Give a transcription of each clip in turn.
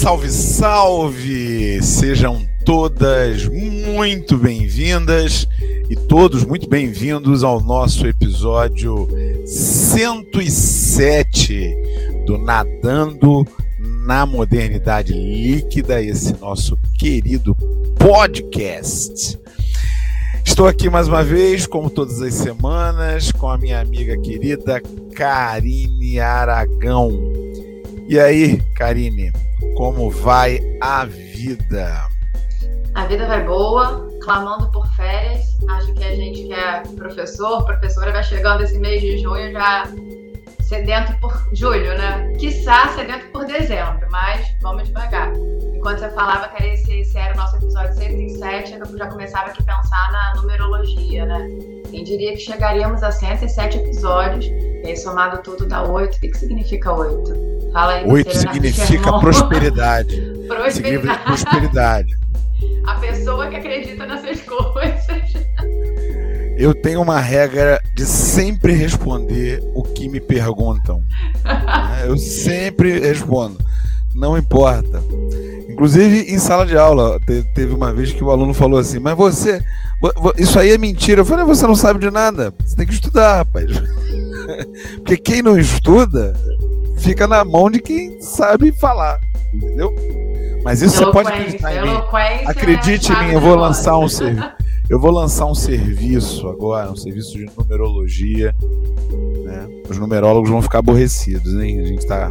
Salve, salve! Sejam todas muito bem-vindas e todos muito bem-vindos ao nosso episódio 107 do Nadando na Modernidade Líquida, esse nosso querido podcast. Estou aqui mais uma vez, como todas as semanas, com a minha amiga querida Karine Aragão. E aí, Karine, como vai a vida? A vida vai boa, clamando por férias. Acho que a gente que é professor, professora, vai chegando esse mês de junho já sedento por julho, né? Quiçá sedento por dezembro, mas vamos devagar. Enquanto você falava que esse, esse era o nosso episódio 107, eu já começava aqui a pensar na numerologia, né? Quem diria que chegaríamos a 107 episódios, e aí somado tudo dá 8. O que, que significa 8? Fala aí. 8 significa prosperidade. prosperidade. Significa prosperidade. A pessoa que acredita nessas coisas. Eu tenho uma regra de sempre responder o que me perguntam. Né? Eu sempre respondo. Não importa. Inclusive em sala de aula, teve uma vez que o aluno falou assim: Mas você, isso aí é mentira. Eu falei: Você não sabe de nada. Você tem que estudar, rapaz. Porque quem não estuda fica na mão de quem sabe falar. Entendeu? Mas isso você pode acreditar em mim. Acredite em mim, eu vou lançar um serviço. Eu vou lançar um serviço agora, um serviço de numerologia. Né? Os numerólogos vão ficar aborrecidos, hein? A gente está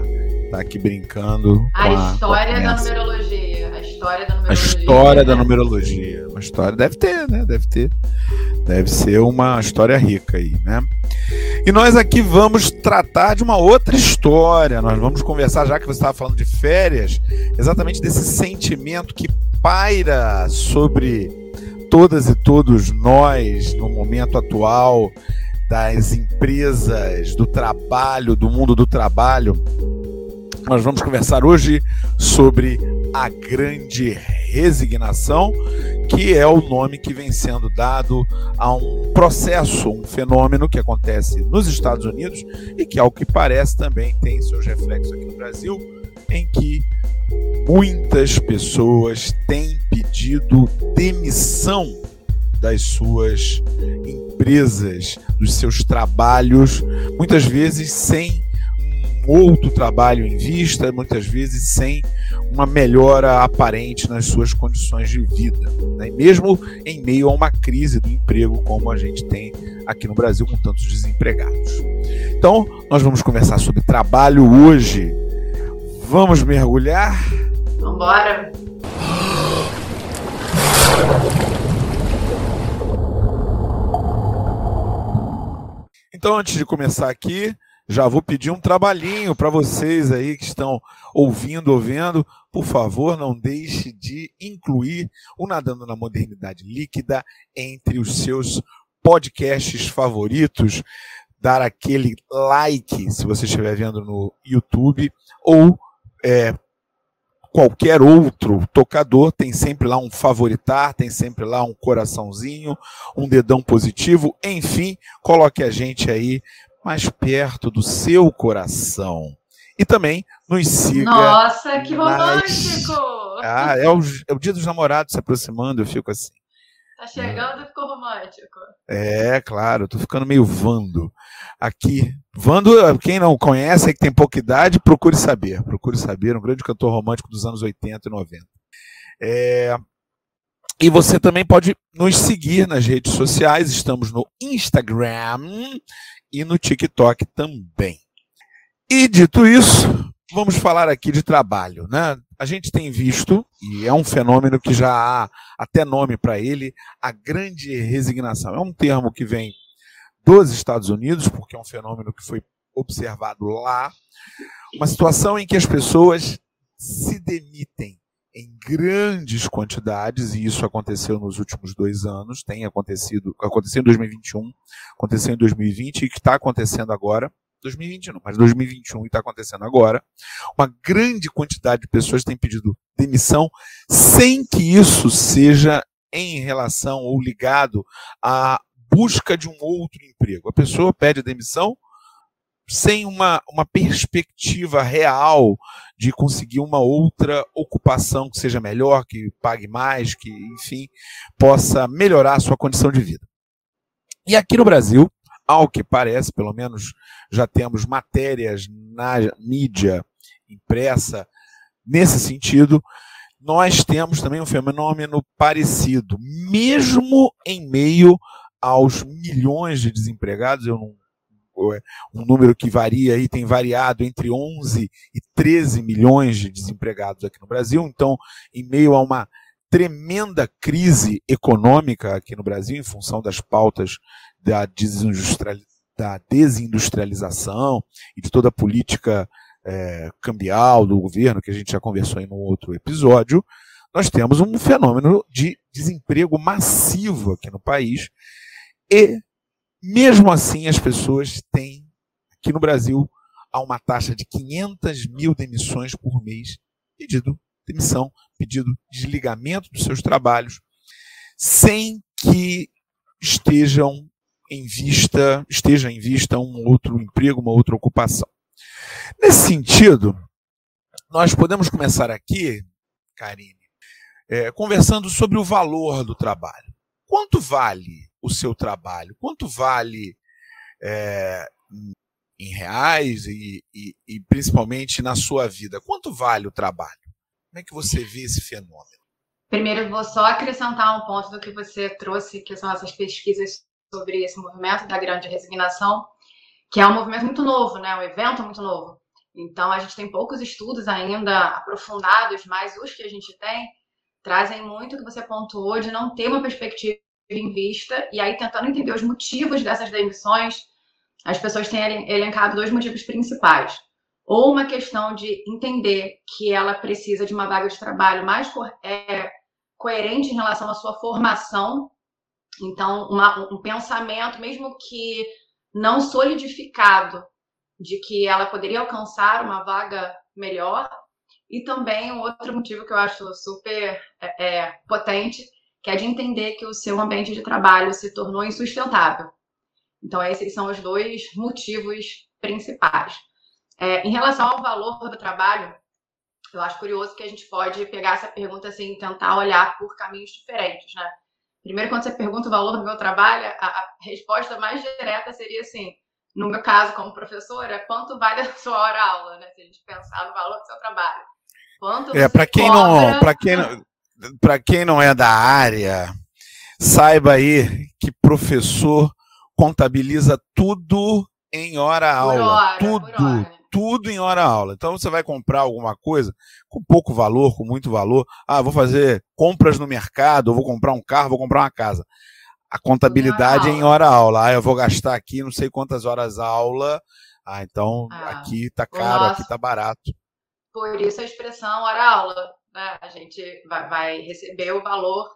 tá aqui brincando. A história a da numerologia. A história da numerologia. A história da numerologia. Uma história. Deve ter, né? Deve ter. Deve ser uma história rica aí, né? E nós aqui vamos tratar de uma outra história. Nós vamos conversar, já que você estava falando de férias, exatamente desse sentimento que paira sobre todas e todos nós no momento atual das empresas, do trabalho, do mundo do trabalho. Nós vamos conversar hoje sobre a grande resignação, que é o nome que vem sendo dado a um processo, um fenômeno que acontece nos Estados Unidos e que, ao que parece, também tem seus reflexos aqui no Brasil, em que muitas pessoas têm pedido demissão das suas empresas, dos seus trabalhos, muitas vezes sem outro trabalho em vista, muitas vezes sem uma melhora aparente nas suas condições de vida, né? mesmo em meio a uma crise do emprego como a gente tem aqui no Brasil com tantos desempregados. Então, nós vamos conversar sobre trabalho hoje Vamos mergulhar? Vambora! Então, antes de começar aqui, já vou pedir um trabalhinho para vocês aí que estão ouvindo ou vendo. Por favor, não deixe de incluir o Nadando na Modernidade Líquida entre os seus podcasts favoritos. Dar aquele like se você estiver vendo no YouTube ou é, qualquer outro tocador tem sempre lá um favoritar, tem sempre lá um coraçãozinho, um dedão positivo, enfim, coloque a gente aí mais perto do seu coração. E também nos siga. Nossa, que romântico! Nas... Ah, é o, é o dia dos namorados se aproximando, eu fico assim. Tá chegando e ficou romântico. É, claro, tô ficando meio vando. Aqui, Vando, quem não conhece, é que tem pouca idade, procure saber. Procure saber, um grande cantor romântico dos anos 80 e 90. É... E você também pode nos seguir nas redes sociais, estamos no Instagram e no TikTok também. E dito isso, vamos falar aqui de trabalho, né? A gente tem visto, e é um fenômeno que já há até nome para ele, a grande resignação. É um termo que vem dos Estados Unidos, porque é um fenômeno que foi observado lá. Uma situação em que as pessoas se demitem em grandes quantidades, e isso aconteceu nos últimos dois anos, tem acontecido, aconteceu em 2021, aconteceu em 2020 e que está acontecendo agora. 2020 não, mas 2021 está acontecendo agora. Uma grande quantidade de pessoas tem pedido demissão sem que isso seja em relação ou ligado à busca de um outro emprego. A pessoa pede demissão sem uma, uma perspectiva real de conseguir uma outra ocupação que seja melhor, que pague mais, que, enfim, possa melhorar a sua condição de vida. E aqui no Brasil, ao que parece, pelo menos já temos matérias na mídia impressa nesse sentido, nós temos também um fenômeno parecido, mesmo em meio aos milhões de desempregados, eu não um número que varia aí, tem variado entre 11 e 13 milhões de desempregados aqui no Brasil. Então, em meio a uma tremenda crise econômica aqui no Brasil, em função das pautas da, da desindustrialização e de toda a política é, cambial do governo, que a gente já conversou em um outro episódio, nós temos um fenômeno de desemprego massivo aqui no país e mesmo assim, as pessoas têm, aqui no Brasil, há uma taxa de 500 mil demissões por mês, pedido demissão, pedido desligamento dos seus trabalhos, sem que estejam em vista, esteja em vista um outro emprego, uma outra ocupação. Nesse sentido, nós podemos começar aqui, Karine, é, conversando sobre o valor do trabalho. Quanto vale o seu trabalho? Quanto vale é, em reais e, e, e, principalmente na sua vida? Quanto vale o trabalho? Como é que você vê esse fenômeno? Primeiro, vou só acrescentar um ponto do que você trouxe, que são essas pesquisas sobre esse movimento da grande resignação, que é um movimento muito novo, né? um evento muito novo. Então, a gente tem poucos estudos ainda aprofundados, mas os que a gente tem trazem muito que você pontuou de não ter uma perspectiva em vista, e aí tentando entender os motivos dessas demissões, as pessoas têm elencado dois motivos principais. Ou uma questão de entender que ela precisa de uma vaga de trabalho mais co é, coerente em relação à sua formação, então uma, um pensamento, mesmo que não solidificado, de que ela poderia alcançar uma vaga melhor, e também um outro motivo que eu acho super é, é potente que é de entender que o seu ambiente de trabalho se tornou insustentável. Então, esses são os dois motivos principais. É, em relação ao valor do trabalho, eu acho curioso que a gente pode pegar essa pergunta assim, tentar olhar por caminhos diferentes, né? Primeiro, quando você pergunta o valor do meu trabalho, a, a resposta mais direta seria assim, no meu caso, como professora, quanto vale a sua hora aula, né? Se a gente pensar no valor do seu trabalho. Quanto é, para quem cobra... não, para quem não, para quem não é da área, saiba aí que professor contabiliza tudo em hora aula, hora, tudo, tudo em hora aula. Então você vai comprar alguma coisa com pouco valor, com muito valor. Ah, vou fazer compras no mercado, vou comprar um carro, vou comprar uma casa. A contabilidade é em hora aula. Ah, eu vou gastar aqui não sei quantas horas aula. Ah, então ah, aqui tá caro, aqui tá barato. Por isso a expressão hora aula né, a gente vai, vai receber o valor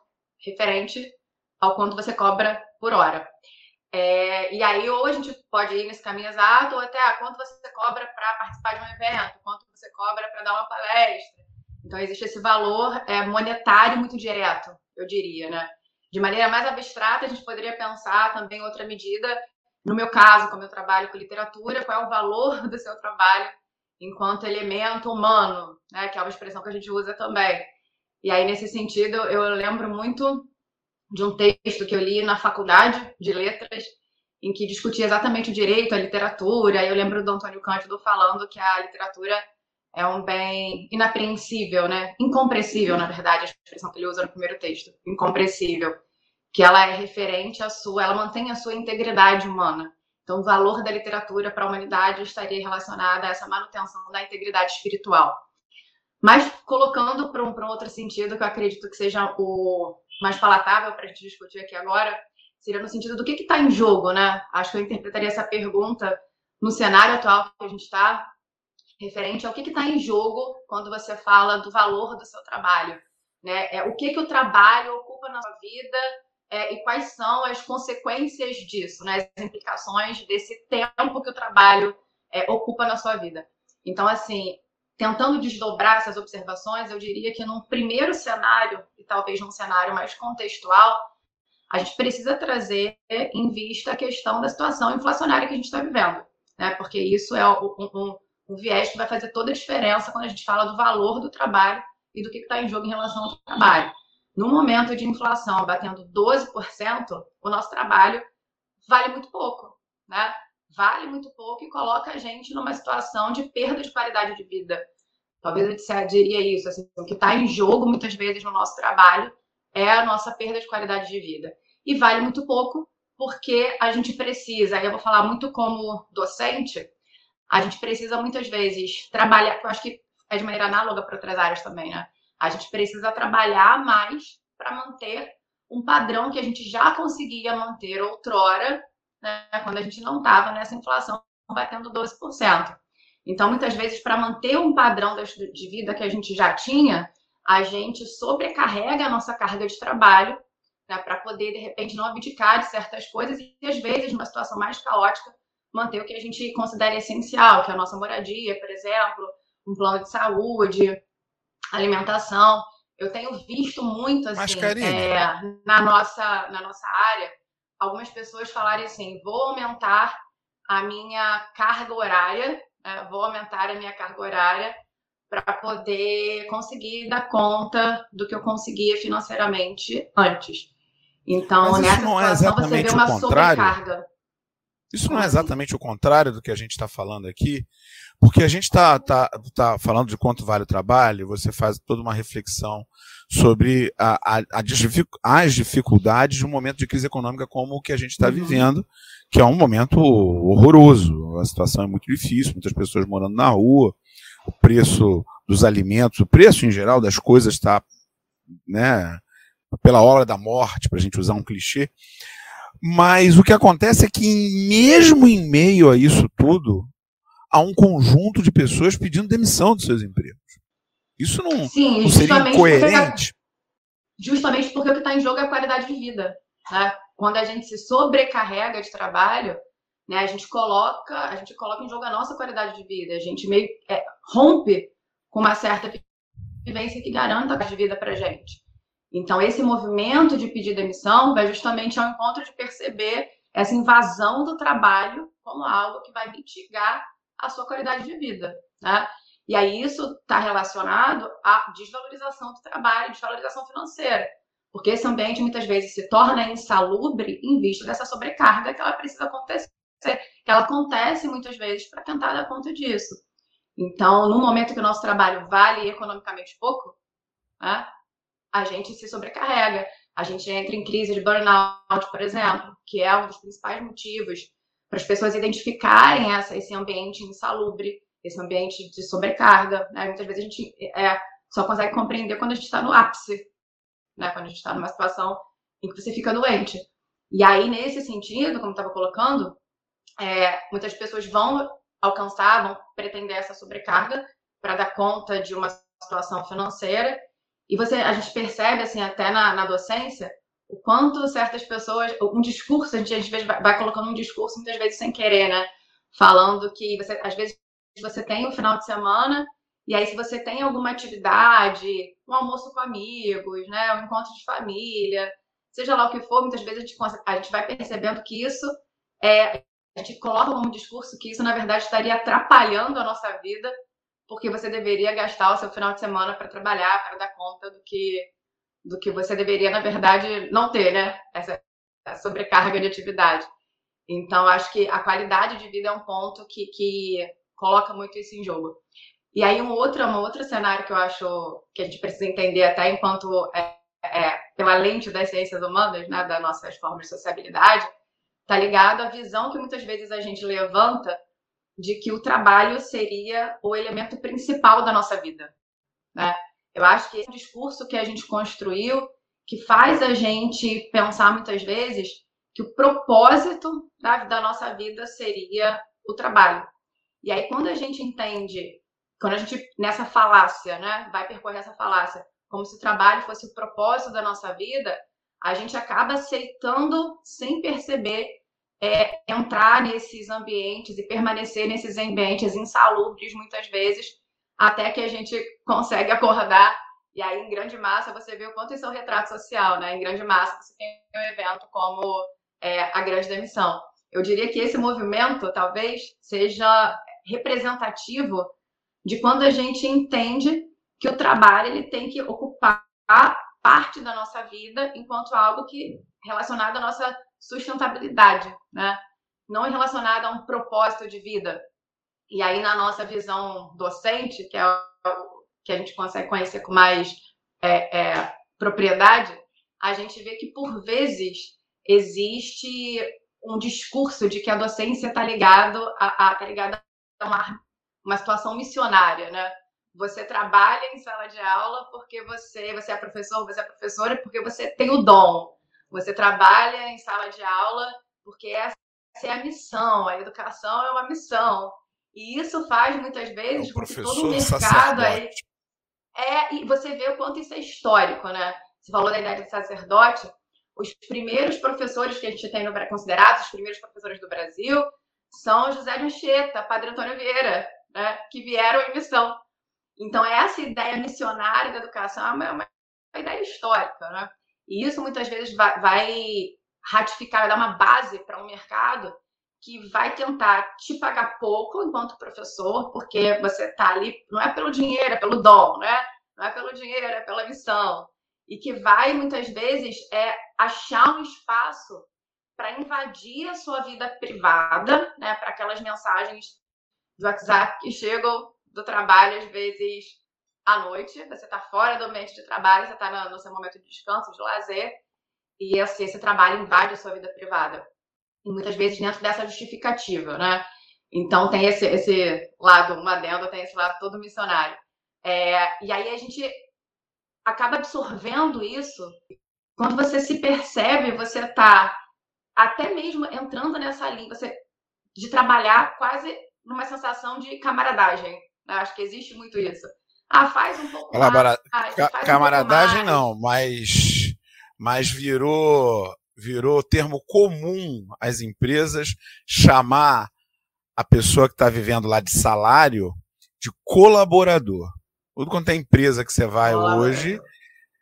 referente ao quanto você cobra por hora. É, e aí, ou a gente pode ir nesse caminho exato, ou até ah, quanto você cobra para participar de um evento, quanto você cobra para dar uma palestra. Então, existe esse valor é, monetário muito direto, eu diria, né? De maneira mais abstrata, a gente poderia pensar também outra medida. No meu caso, como eu trabalho com literatura, qual é o valor do seu trabalho enquanto elemento humano, né, que é uma expressão que a gente usa também. E aí, nesse sentido, eu lembro muito de um texto que eu li na faculdade de letras, em que discutia exatamente o direito à literatura. E eu lembro do Antônio Cândido falando que a literatura é um bem inapreensível, né? Incompreensível, na verdade, a expressão que ele usa no primeiro texto, incompreensível, que ela é referente à sua, ela mantém a sua integridade humana. Então, o valor da literatura para a humanidade estaria relacionado a essa manutenção da integridade espiritual. Mas colocando para um, um outro sentido, que eu acredito que seja o mais palatável para a gente discutir aqui agora, seria no sentido do que está em jogo, né? Acho que eu interpretaria essa pergunta no cenário atual que a gente está, referente ao que está em jogo quando você fala do valor do seu trabalho. Né? É, o que, que o trabalho ocupa na sua vida é, e quais são as consequências disso, né? as implicações desse tempo que o trabalho é, ocupa na sua vida. Então, assim, tentando desdobrar essas observações, eu diria que num primeiro cenário, e talvez num cenário mais contextual, a gente precisa trazer em vista a questão da situação inflacionária que a gente está vivendo. né? Porque isso é um, um, um viés que vai fazer toda a diferença quando a gente fala do valor do trabalho e do que está em jogo em relação ao trabalho. No momento de inflação batendo 12%, o nosso trabalho vale muito pouco, né? Vale muito pouco e coloca a gente numa situação de perda de qualidade de vida. Talvez eu diria isso, assim, o que está em jogo muitas vezes no nosso trabalho é a nossa perda de qualidade de vida. E vale muito pouco porque a gente precisa, aí eu vou falar muito como docente, a gente precisa muitas vezes trabalhar, eu acho que é de maneira análoga para outras áreas também, né? A gente precisa trabalhar mais para manter um padrão que a gente já conseguia manter outrora, né, quando a gente não estava nessa inflação batendo 12%. Então, muitas vezes, para manter um padrão de vida que a gente já tinha, a gente sobrecarrega a nossa carga de trabalho né, para poder, de repente, não abdicar de certas coisas e, às vezes, numa situação mais caótica, manter o que a gente considera essencial, que é a nossa moradia, por exemplo, um plano de saúde, alimentação. Eu tenho visto muito assim é, na nossa na nossa área algumas pessoas falarem assim: vou aumentar a minha carga horária, né? vou aumentar a minha carga horária para poder conseguir dar conta do que eu conseguia financeiramente antes. Então, nessa é situação, você vê uma sobrecarga. Isso não é exatamente o contrário do que a gente está falando aqui, porque a gente está tá, tá falando de quanto vale o trabalho, você faz toda uma reflexão sobre a, a, a, as dificuldades de um momento de crise econômica como o que a gente está uhum. vivendo, que é um momento horroroso. A situação é muito difícil, muitas pessoas morando na rua, o preço dos alimentos, o preço em geral das coisas está né, pela hora da morte, para a gente usar um clichê. Mas o que acontece é que, mesmo em meio a isso tudo, há um conjunto de pessoas pedindo demissão dos seus empregos. Isso não, Sim, não seria incoerente? Porque, justamente porque o que está em jogo é a qualidade de vida. Né? Quando a gente se sobrecarrega de trabalho, né, a gente coloca a gente coloca em jogo a nossa qualidade de vida. A gente meio é, rompe com uma certa vivência que garanta a de vida para gente. Então, esse movimento de pedir demissão vai justamente ao encontro de perceber essa invasão do trabalho como algo que vai mitigar a sua qualidade de vida. Né? E aí isso está relacionado à desvalorização do trabalho, desvalorização financeira. Porque esse ambiente muitas vezes se torna insalubre em vista dessa sobrecarga que ela precisa acontecer, que ela acontece muitas vezes para tentar dar conta disso. Então, no momento que o nosso trabalho vale economicamente pouco, né, a gente se sobrecarrega. A gente entra em crise de burnout, por exemplo, que é um dos principais motivos para as pessoas identificarem essa, esse ambiente insalubre, esse ambiente de sobrecarga. Né? Muitas vezes a gente é, só consegue compreender quando a gente está no ápice, né? quando a gente está numa situação em que você fica doente. E aí, nesse sentido, como estava colocando, é, muitas pessoas vão alcançar, vão pretender essa sobrecarga para dar conta de uma situação financeira e você, a gente percebe, assim, até na, na docência, o quanto certas pessoas, um discurso, a gente às vezes vai, vai, colocando um discurso muitas vezes sem querer, né? Falando que você, às vezes você tem o um final de semana e aí se você tem alguma atividade, um almoço com amigos, né, um encontro de família, seja lá o que for, muitas vezes a gente, a gente vai percebendo que isso é a gente coloca como discurso que isso na verdade estaria atrapalhando a nossa vida porque você deveria gastar o seu final de semana para trabalhar, para dar conta do que do que você deveria, na verdade, não ter, né? Essa, sobrecarga de atividade. Então, acho que a qualidade de vida é um ponto que, que coloca muito isso em jogo. E aí, um outro, um outro cenário que eu acho que a gente precisa entender, até enquanto é, é, pela lente das ciências humanas, né, das nossas formas de sociabilidade, está ligado à visão que muitas vezes a gente levanta de que o trabalho seria o elemento principal da nossa vida. Né? Eu acho que esse discurso que a gente construiu, que faz a gente pensar muitas vezes que o propósito da, da nossa vida seria o trabalho. E aí, quando a gente entende, quando a gente, nessa falácia, né, vai percorrer essa falácia, como se o trabalho fosse o propósito da nossa vida, a gente acaba aceitando, sem perceber, é, entrar nesses ambientes e permanecer nesses ambientes insalubres muitas vezes, até que a gente consegue acordar. E aí, em grande massa, você vê o quanto isso é um retrato social, né? Em grande massa, você tem um evento como é, a grande demissão. Eu diria que esse movimento talvez seja representativo de quando a gente entende que o trabalho ele tem que ocupar parte da nossa vida enquanto algo que relacionado à nossa sustentabilidade, né? Não relacionado a um propósito de vida. E aí na nossa visão docente, que é o que a gente consegue conhecer com mais é, é, propriedade, a gente vê que por vezes existe um discurso de que a docência está ligado a, a tá ligada a uma, uma situação missionária, né? Você trabalha em sala de aula porque você, você é professor, você é professora porque você tem o dom. Você trabalha em sala de aula porque essa é a missão. A educação é uma missão. E isso faz muitas vezes é com que todo o mercado aí é e você vê o quanto isso é histórico, né? Você falou da ideia de sacerdote. Os primeiros professores que a gente tem no considerados os primeiros professores do Brasil são José de Anchieta, Padre Antônio Vieira, né? Que vieram em missão. Então, essa ideia missionária da educação é uma, uma ideia histórica, né? E isso muitas vezes vai, vai ratificar, vai dar uma base para um mercado que vai tentar te pagar pouco enquanto professor, porque você está ali, não é pelo dinheiro, é pelo dom, né? Não é pelo dinheiro, é pela missão. E que vai, muitas vezes, é achar um espaço para invadir a sua vida privada, né? Para aquelas mensagens do WhatsApp que chegam do trabalho, às vezes, à noite. Você está fora do ambiente de trabalho, você está no, seu momento de descanso, de lazer, e assim, esse trabalho invade a sua vida privada. E muitas vezes dentro dessa justificativa, né? Então tem esse, esse lado, uma adendo, tem esse lado todo missionário. É, e aí a gente acaba absorvendo isso. Quando você se percebe, você está até mesmo entrando nessa linha, você de trabalhar quase numa sensação de camaradagem, né? Acho que existe muito isso. Ah, faz um pouco Calabara... mais. Ca camaradagem um não, mas, mas virou, virou termo comum às empresas chamar a pessoa que está vivendo lá de salário de colaborador. Tudo quanto é empresa que você vai hoje,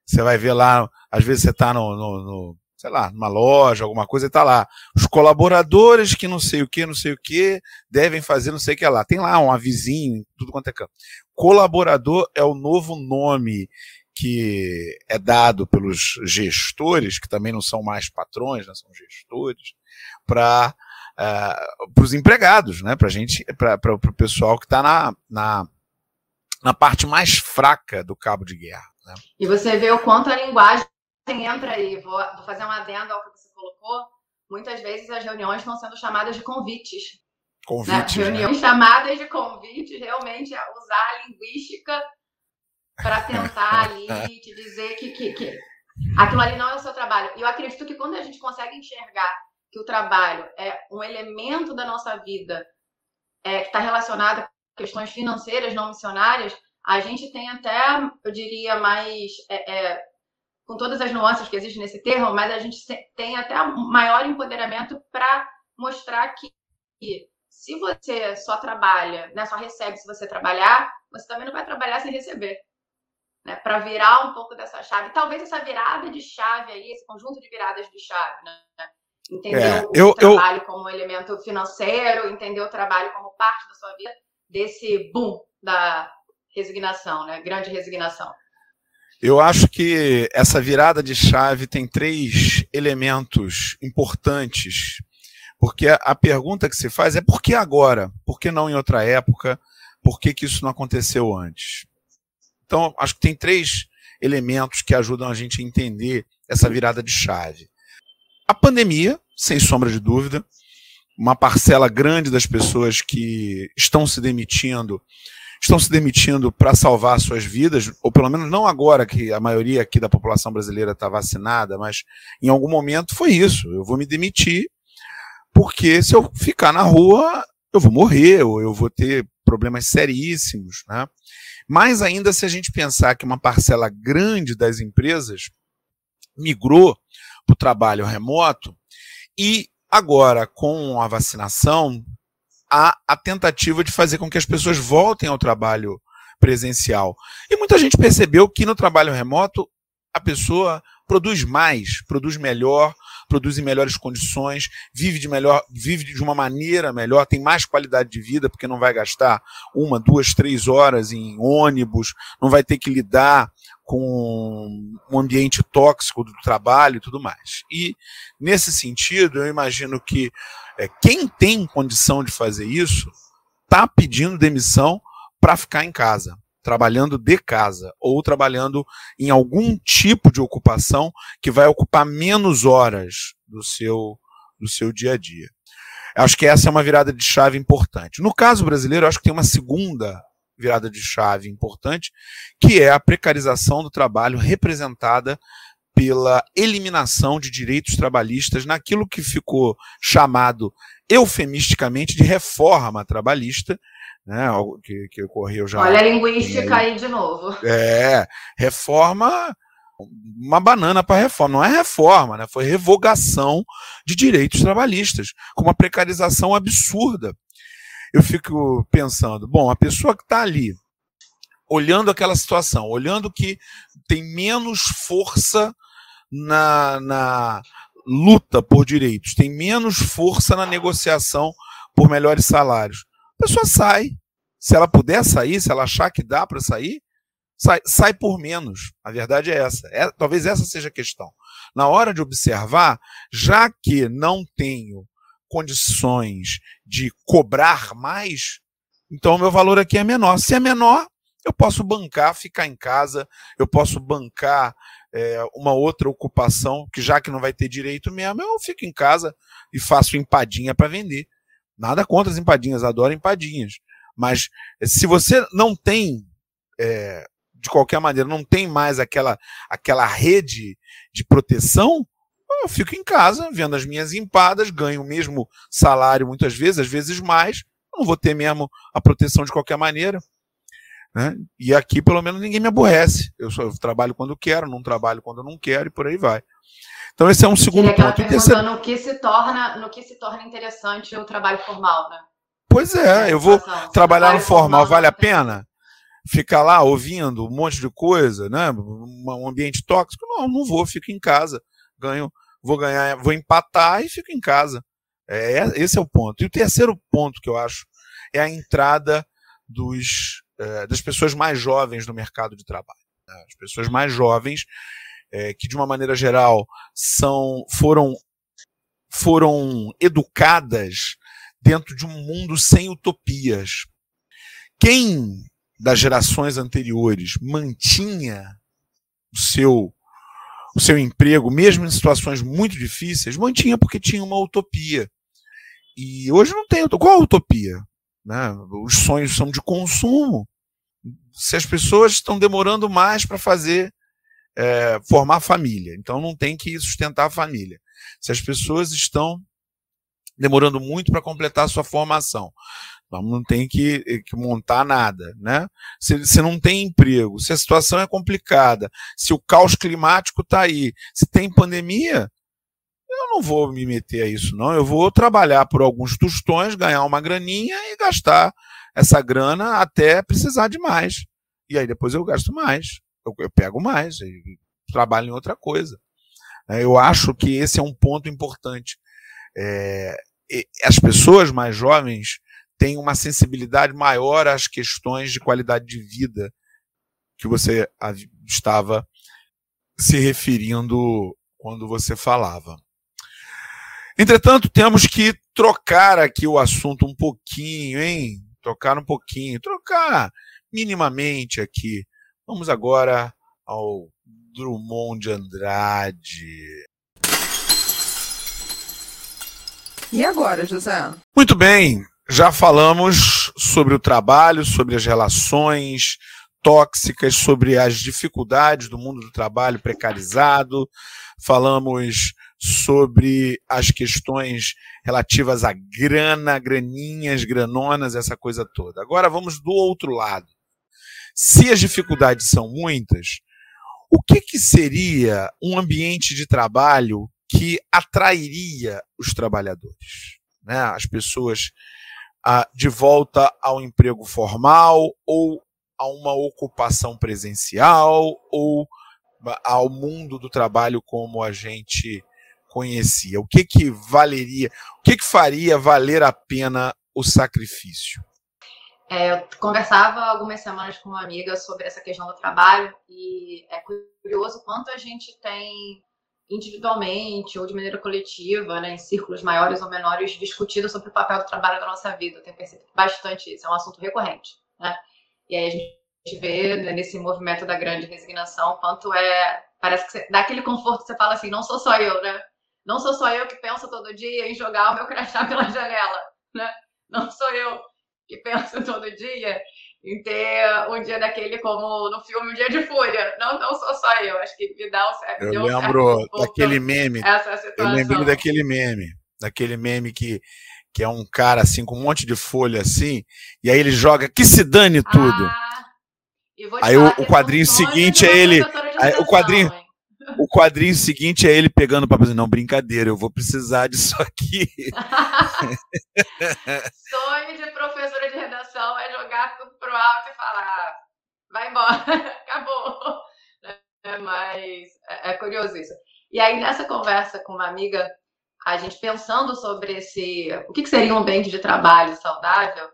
você vai ver lá, às vezes você está no, no, no sei lá, numa loja, alguma coisa, e tá lá. Os colaboradores que não sei o que, não sei o que, devem fazer não sei o que lá. Tem lá um avizinho, tudo quanto é canto. Colaborador é o novo nome que é dado pelos gestores, que também não são mais patrões, né, são gestores, para uh, eh, os empregados, né, para gente, para o pessoal que está na, na, na parte mais fraca do cabo de guerra. Né? E você vê o quanto a linguagem entra aí, vou, vou fazer uma adenda ao que você colocou. Muitas vezes as reuniões estão sendo chamadas de convites. Convites. Né? Reuniões né? chamadas de convites, realmente é usar a linguística para tentar ali te dizer que, que, que aquilo ali não é o seu trabalho. E eu acredito que quando a gente consegue enxergar que o trabalho é um elemento da nossa vida é, que está relacionado a questões financeiras não missionárias, a gente tem até, eu diria, mais é, é, com todas as nuances que existem nesse termo, mas a gente tem até maior empoderamento para mostrar que se você só trabalha, né, só recebe se você trabalhar, você também não vai trabalhar sem receber. Né, para virar um pouco dessa chave. Talvez essa virada de chave aí, esse conjunto de viradas de chave, né? Entender é, o, eu, trabalho eu... como um elemento financeiro, entender o trabalho como parte da sua vida, desse boom da resignação, né? Grande resignação. Eu acho que essa virada de chave tem três elementos importantes, porque a pergunta que se faz é por que agora? Por que não em outra época? Por que, que isso não aconteceu antes? Então, acho que tem três elementos que ajudam a gente a entender essa virada de chave. A pandemia, sem sombra de dúvida, uma parcela grande das pessoas que estão se demitindo estão se demitindo para salvar suas vidas, ou pelo menos não agora que a maioria aqui da população brasileira está vacinada, mas em algum momento foi isso. Eu vou me demitir, porque se eu ficar na rua, eu vou morrer, ou eu vou ter problemas seríssimos. Né? Mais ainda se a gente pensar que uma parcela grande das empresas migrou para o trabalho remoto e agora com a vacinação a, a tentativa de fazer com que as pessoas voltem ao trabalho presencial. E muita gente percebeu que no trabalho remoto a pessoa produz mais, produz melhor, produz em melhores condições, vive de melhor, vive de uma maneira melhor, tem mais qualidade de vida, porque não vai gastar uma, duas, três horas em ônibus, não vai ter que lidar com um ambiente tóxico do trabalho e tudo mais. E nesse sentido, eu imagino que é, quem tem condição de fazer isso está pedindo demissão para ficar em casa trabalhando de casa ou trabalhando em algum tipo de ocupação que vai ocupar menos horas do seu, do seu dia a dia. Acho que essa é uma virada de chave importante. No caso brasileiro, acho que tem uma segunda virada de chave importante, que é a precarização do trabalho representada pela eliminação de direitos trabalhistas naquilo que ficou chamado eufemisticamente de reforma trabalhista, né, que, que ocorreu já. Olha a linguística aí de novo. É, reforma, uma banana para reforma. Não é reforma, né, foi revogação de direitos trabalhistas, com uma precarização absurda. Eu fico pensando, bom, a pessoa que está ali, olhando aquela situação, olhando que tem menos força na, na luta por direitos, tem menos força na negociação por melhores salários pessoa sai. Se ela puder sair, se ela achar que dá para sair, sai, sai por menos. A verdade é essa. É, talvez essa seja a questão. Na hora de observar, já que não tenho condições de cobrar mais, então o meu valor aqui é menor. Se é menor, eu posso bancar, ficar em casa, eu posso bancar é, uma outra ocupação, que já que não vai ter direito mesmo, eu fico em casa e faço empadinha para vender. Nada contra as empadinhas, adoro empadinhas. Mas se você não tem, é, de qualquer maneira, não tem mais aquela, aquela rede de proteção, eu fico em casa vendo as minhas empadas, ganho o mesmo salário muitas vezes, às vezes mais, não vou ter mesmo a proteção de qualquer maneira. Né? E aqui, pelo menos, ninguém me aborrece. Eu, só, eu trabalho quando quero, não trabalho quando não quero e por aí vai. Então esse é um segundo ponto. Terceiro... no que se torna, no que se torna interessante o trabalho formal, né? Pois é, eu vou trabalhar no formal, vale a pena? Ficar lá ouvindo um monte de coisa, né? Um ambiente tóxico? Não, não vou, fico em casa. Ganho, vou ganhar, vou empatar e fico em casa. É, esse é o ponto. E o terceiro ponto que eu acho é a entrada dos, é, das pessoas mais jovens no mercado de trabalho. Né? As pessoas mais jovens é, que de uma maneira geral são foram foram educadas dentro de um mundo sem utopias. Quem das gerações anteriores mantinha o seu o seu emprego, mesmo em situações muito difíceis, mantinha porque tinha uma utopia. E hoje não tem. Qual a utopia? Né? Os sonhos são de consumo. Se as pessoas estão demorando mais para fazer é, formar família. Então não tem que sustentar a família. Se as pessoas estão demorando muito para completar a sua formação, então não tem que, eh, que montar nada, né? Se, se não tem emprego, se a situação é complicada, se o caos climático está aí, se tem pandemia, eu não vou me meter a isso, não. Eu vou trabalhar por alguns tostões, ganhar uma graninha e gastar essa grana até precisar de mais. E aí depois eu gasto mais eu, eu pego mais trabalho em outra coisa. É, eu acho que esse é um ponto importante. É, as pessoas mais jovens têm uma sensibilidade maior às questões de qualidade de vida que você estava se referindo quando você falava. Entretanto, temos que trocar aqui o assunto um pouquinho, hein? Trocar um pouquinho, trocar minimamente aqui Vamos agora ao Drummond de Andrade. E agora, José? Muito bem, já falamos sobre o trabalho, sobre as relações tóxicas, sobre as dificuldades do mundo do trabalho precarizado, falamos sobre as questões relativas à grana, graninhas, granonas, essa coisa toda. Agora vamos do outro lado. Se as dificuldades são muitas, o que, que seria um ambiente de trabalho que atrairia os trabalhadores? Né? As pessoas ah, de volta ao emprego formal ou a uma ocupação presencial ou ao mundo do trabalho como a gente conhecia? O que que valeria, o que que faria valer a pena o sacrifício? É, eu conversava algumas semanas com uma amiga sobre essa questão do trabalho e é curioso quanto a gente tem individualmente ou de maneira coletiva, né, em círculos maiores ou menores, discutido sobre o papel do trabalho na nossa vida. Eu tenho percebido bastante isso, é um assunto recorrente. Né? E aí a gente vê né, nesse movimento da grande resignação quanto é. Parece que você, dá aquele conforto você fala assim: não sou só eu, né? Não sou só eu que penso todo dia em jogar o meu crachá pela janela, né? Não sou eu que penso todo dia em ter um dia daquele como no filme Um Dia de Fúria. Não, não sou só eu, acho que me dá um certo. Eu lembro um daquele meme. eu lembrei daquele meme. Daquele meme que, que é um cara assim com um monte de folha assim, e aí ele joga que se dane tudo. Ah, aí o, o quadrinho seguinte é ele. Aí, o quadrinho. O quadrinho seguinte é ele pegando o papel não, brincadeira, eu vou precisar disso aqui. Sonho de professora de redação é jogar tudo pro alto e falar, vai embora, acabou. É, mas é, é curioso isso. E aí, nessa conversa com uma amiga, a gente pensando sobre esse, o que seria um ambiente de trabalho saudável,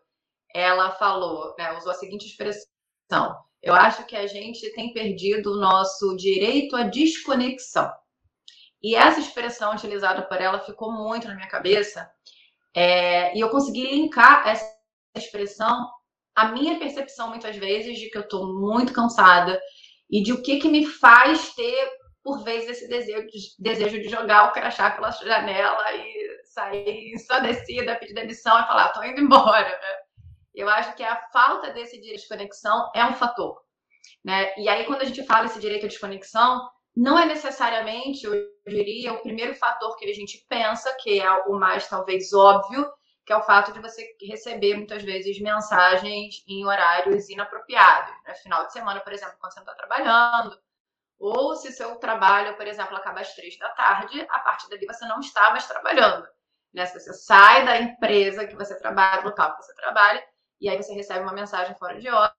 ela falou, né, usou a seguinte expressão: eu acho que a gente tem perdido o nosso direito à desconexão. E essa expressão utilizada por ela ficou muito na minha cabeça, é, e eu consegui linkar essa expressão à minha percepção, muitas vezes, de que eu estou muito cansada e de o que, que me faz ter, por vezes, esse desejo de, desejo de jogar o crachá pela janela e sair ensandecida, pedir demissão e falar: estou indo embora. Né? Eu acho que a falta desse direito de conexão é um fator. Né? E aí, quando a gente fala esse direito de conexão, não é necessariamente, eu diria, o primeiro fator que a gente pensa, que é o mais talvez óbvio, que é o fato de você receber muitas vezes mensagens em horários inapropriados. Né? Final de semana, por exemplo, quando você não está trabalhando, ou se seu trabalho, por exemplo, acaba às três da tarde, a partir dali você não está mais trabalhando. Né? Se você sai da empresa que você trabalha, do local que você trabalha, e aí você recebe uma mensagem fora de hora,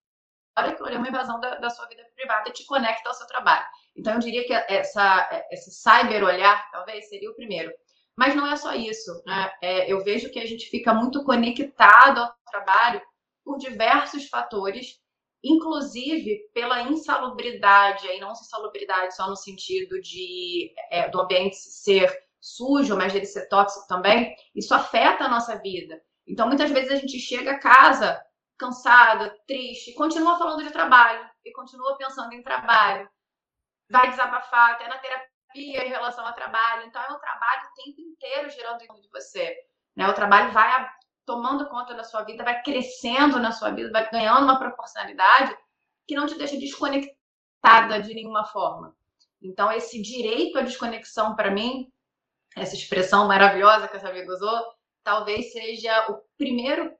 aquilo é uma invasão da, da, sua vida privada e te conecta ao seu trabalho. Então, eu diria que essa, esse cyber olhar, talvez, seria o primeiro. Mas não é só isso. Né? É, eu vejo que a gente fica muito conectado ao trabalho por diversos fatores, inclusive pela insalubridade, aí não insalubridade só no sentido de é, do ambiente ser sujo, mas dele ser tóxico também, isso afeta a nossa vida. Então, muitas vezes a gente chega a casa cansada, triste, continua falando de trabalho e continua pensando em trabalho. Vai desabafar até na terapia em relação ao trabalho. Então, é o trabalho o tempo inteiro girando em de você. Né? O trabalho vai tomando conta da sua vida, vai crescendo na sua vida, vai ganhando uma proporcionalidade que não te deixa desconectada de nenhuma forma. Então, esse direito à desconexão, para mim, essa expressão maravilhosa que essa amiga usou, talvez seja o primeiro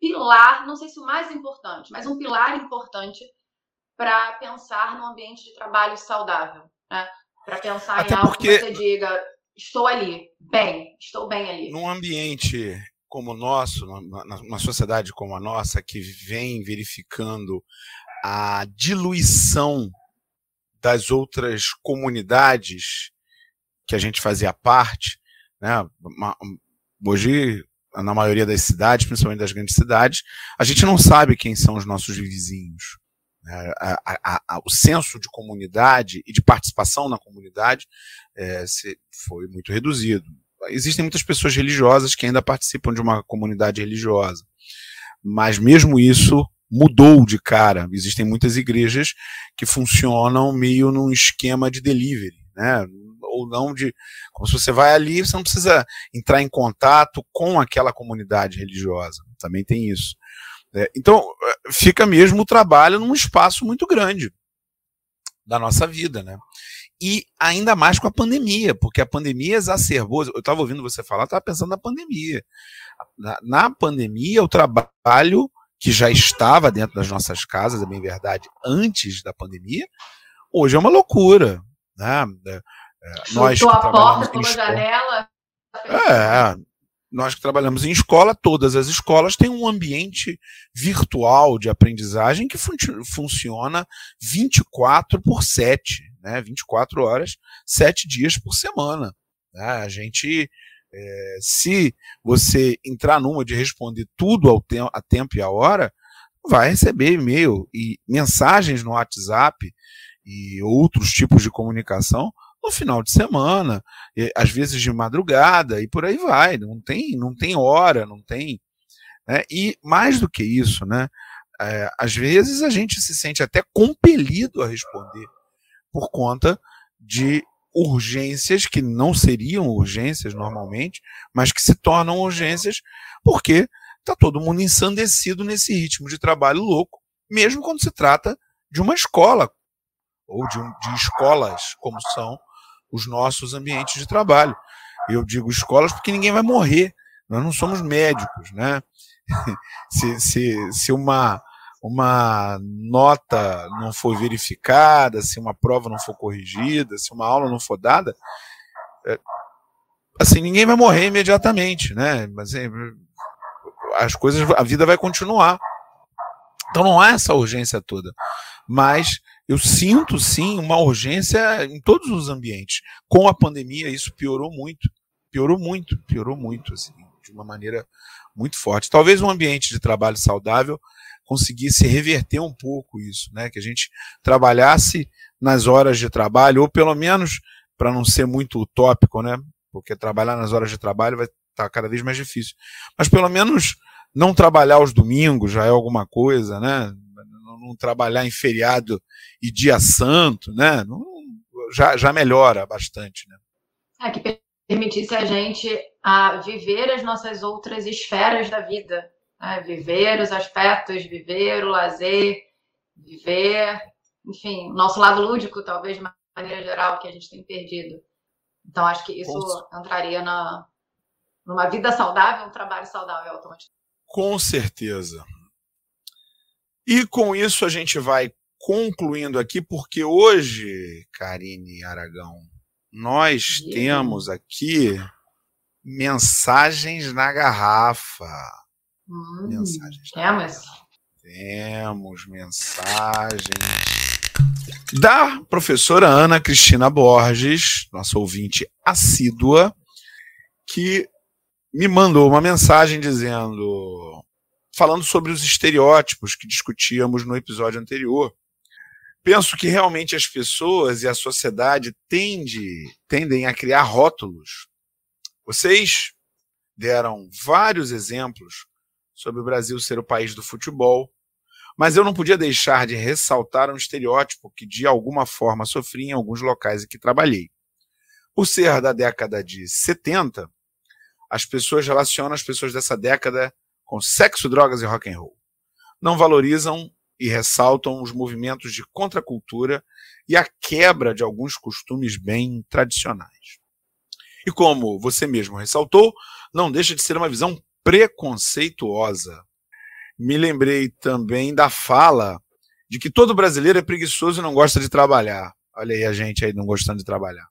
pilar, não sei se o mais importante, mas um pilar importante para pensar num ambiente de trabalho saudável, né? Para pensar Até em algo que você diga, estou ali, bem, estou bem ali. Num ambiente como o nosso, numa sociedade como a nossa, que vem verificando a diluição das outras comunidades que a gente fazia parte, né? Hoje, na maioria das cidades, principalmente das grandes cidades, a gente não sabe quem são os nossos vizinhos. Né? A, a, a, o senso de comunidade e de participação na comunidade é, se, foi muito reduzido. Existem muitas pessoas religiosas que ainda participam de uma comunidade religiosa, mas mesmo isso mudou de cara. Existem muitas igrejas que funcionam meio num esquema de delivery, né? Ou não de. Como se você vai ali, você não precisa entrar em contato com aquela comunidade religiosa. Também tem isso. É, então, é, fica mesmo o trabalho num espaço muito grande da nossa vida, né? E ainda mais com a pandemia, porque a pandemia exacerbou. Eu estava ouvindo você falar, estava pensando na pandemia. Na, na, pandemia, o trabalho que já estava dentro das nossas casas, é bem verdade, antes da pandemia, hoje é uma loucura. Né? É, nós que a porta, pela janela. É, nós que trabalhamos em escola, todas as escolas têm um ambiente virtual de aprendizagem que fun funciona 24 por 7. né? 24 horas, 7 dias por semana. Né? A gente, é, se você entrar numa de responder tudo ao te a tempo e a hora, vai receber e-mail e mensagens no WhatsApp e outros tipos de comunicação no final de semana, às vezes de madrugada e por aí vai. Não tem, não tem hora, não tem. Né? E mais do que isso, né? É, às vezes a gente se sente até compelido a responder por conta de urgências que não seriam urgências normalmente, mas que se tornam urgências porque está todo mundo ensandecido nesse ritmo de trabalho louco, mesmo quando se trata de uma escola ou de, de escolas, como são os nossos ambientes de trabalho. Eu digo escolas porque ninguém vai morrer. Nós não somos médicos, né? se, se, se uma, uma nota não for verificada, se uma prova não for corrigida, se uma aula não for dada, é, assim, ninguém vai morrer imediatamente, né? Mas é, as coisas, a vida vai continuar. Então não há essa urgência toda. Mas eu sinto sim uma urgência em todos os ambientes. Com a pandemia, isso piorou muito. Piorou muito, piorou muito, assim, de uma maneira muito forte. Talvez um ambiente de trabalho saudável conseguisse reverter um pouco isso, né? Que a gente trabalhasse nas horas de trabalho, ou pelo menos, para não ser muito utópico, né? Porque trabalhar nas horas de trabalho vai estar tá cada vez mais difícil. Mas pelo menos não trabalhar os domingos já é alguma coisa, né? Não trabalhar em feriado e dia santo, né? Não, já, já melhora bastante, né? É, que permitisse a gente a viver as nossas outras esferas da vida, né? viver os aspectos, viver o lazer, viver, enfim, nosso lado lúdico, talvez de maneira geral, que a gente tem perdido. Então, acho que isso Com... entraria na, numa vida saudável, um trabalho saudável automaticamente. Com certeza. E com isso a gente vai concluindo aqui, porque hoje, Karine Aragão, nós temos aqui mensagens na garrafa. Hum, mensagens. Temos? Temos mensagens da professora Ana Cristina Borges, nossa ouvinte assídua, que me mandou uma mensagem dizendo falando sobre os estereótipos que discutíamos no episódio anterior. Penso que realmente as pessoas e a sociedade tende, tendem a criar rótulos. Vocês deram vários exemplos sobre o Brasil ser o país do futebol, mas eu não podia deixar de ressaltar um estereótipo que de alguma forma sofri em alguns locais em que trabalhei. Por ser da década de 70, as pessoas relacionam as pessoas dessa década com sexo, drogas e rock and roll. Não valorizam e ressaltam os movimentos de contracultura e a quebra de alguns costumes bem tradicionais. E como você mesmo ressaltou, não deixa de ser uma visão preconceituosa. Me lembrei também da fala de que todo brasileiro é preguiçoso e não gosta de trabalhar. Olha aí a gente aí não gostando de trabalhar.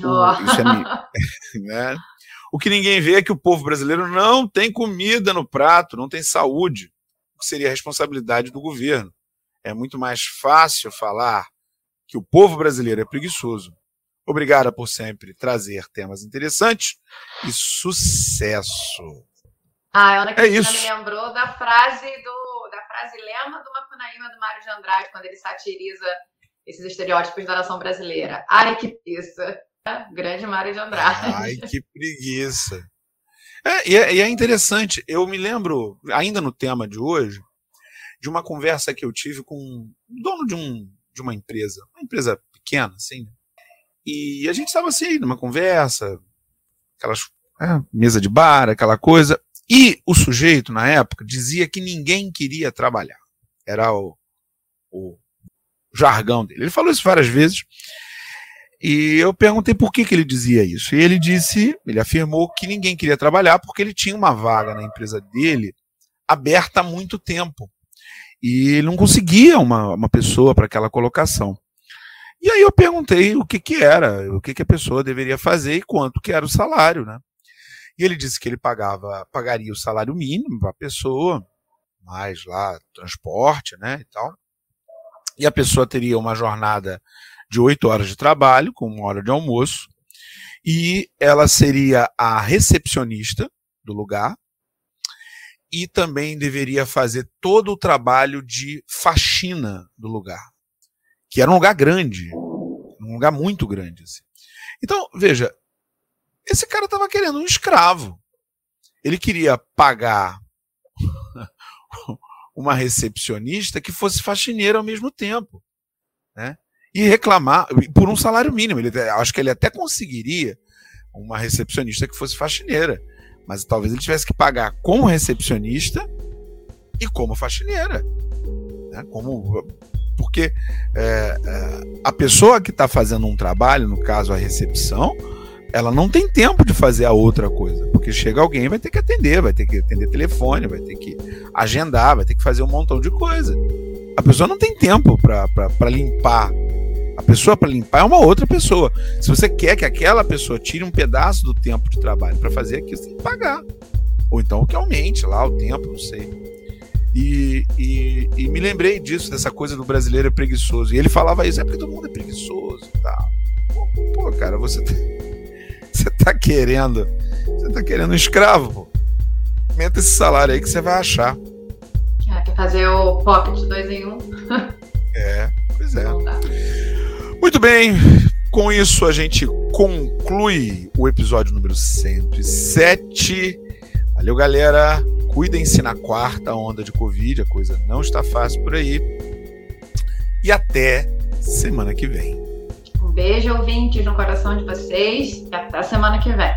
Oh. Isso é, né? O que ninguém vê é que o povo brasileiro não tem comida no prato, não tem saúde, o que seria a responsabilidade do governo. É muito mais fácil falar que o povo brasileiro é preguiçoso. Obrigada por sempre trazer temas interessantes e sucesso. Ah, a Ana Cristina é isso. me lembrou da frase do da frase lema do Macunaíma do Mário de Andrade, quando ele satiriza esses estereótipos da nação brasileira. Ai, que pista! Grande Mário de Andrade. Ai, que preguiça. É, e, é, e é interessante, eu me lembro, ainda no tema de hoje, de uma conversa que eu tive com o dono de, um, de uma empresa, uma empresa pequena, assim, né? e a gente estava assim, numa conversa, aquelas é, mesa de bar, aquela coisa, e o sujeito, na época, dizia que ninguém queria trabalhar. Era o, o jargão dele. Ele falou isso várias vezes, e eu perguntei por que, que ele dizia isso. E ele disse, ele afirmou que ninguém queria trabalhar porque ele tinha uma vaga na empresa dele aberta há muito tempo. E ele não conseguia uma, uma pessoa para aquela colocação. E aí eu perguntei o que, que era, o que, que a pessoa deveria fazer e quanto que era o salário, né? E ele disse que ele pagava, pagaria o salário mínimo para a pessoa, mais lá transporte, né, e tal. E a pessoa teria uma jornada de oito horas de trabalho, com uma hora de almoço, e ela seria a recepcionista do lugar, e também deveria fazer todo o trabalho de faxina do lugar, que era um lugar grande, um lugar muito grande. Assim. Então, veja, esse cara estava querendo um escravo. Ele queria pagar uma recepcionista que fosse faxineira ao mesmo tempo. Né? E reclamar por um salário mínimo. Ele, acho que ele até conseguiria uma recepcionista que fosse faxineira. Mas talvez ele tivesse que pagar como recepcionista e como faxineira. Né? Como, porque é, é, a pessoa que está fazendo um trabalho, no caso a recepção, ela não tem tempo de fazer a outra coisa, porque chega alguém vai ter que atender, vai ter que atender telefone, vai ter que agendar, vai ter que fazer um montão de coisa. A pessoa não tem tempo para limpar. A pessoa para limpar é uma outra pessoa. Se você quer que aquela pessoa tire um pedaço do tempo de trabalho para fazer aquilo, você tem que pagar. Ou então que aumente lá o tempo, não sei. E, e, e, me lembrei disso, dessa coisa do brasileiro é preguiçoso. E ele falava isso, é porque todo mundo é preguiçoso e tal. Pô, cara, você. Tá... Você tá querendo. Você tá querendo um escravo, pô. Aumenta esse salário aí que você vai achar. É, quer fazer o pop de dois em um. é, pois é. Muito bem. Com isso, a gente conclui o episódio número 107. Valeu, galera. Cuidem-se na quarta onda de Covid, a coisa não está fácil por aí. E até semana que vem. Um beijo, ouvintes, no coração de vocês e até semana que vem.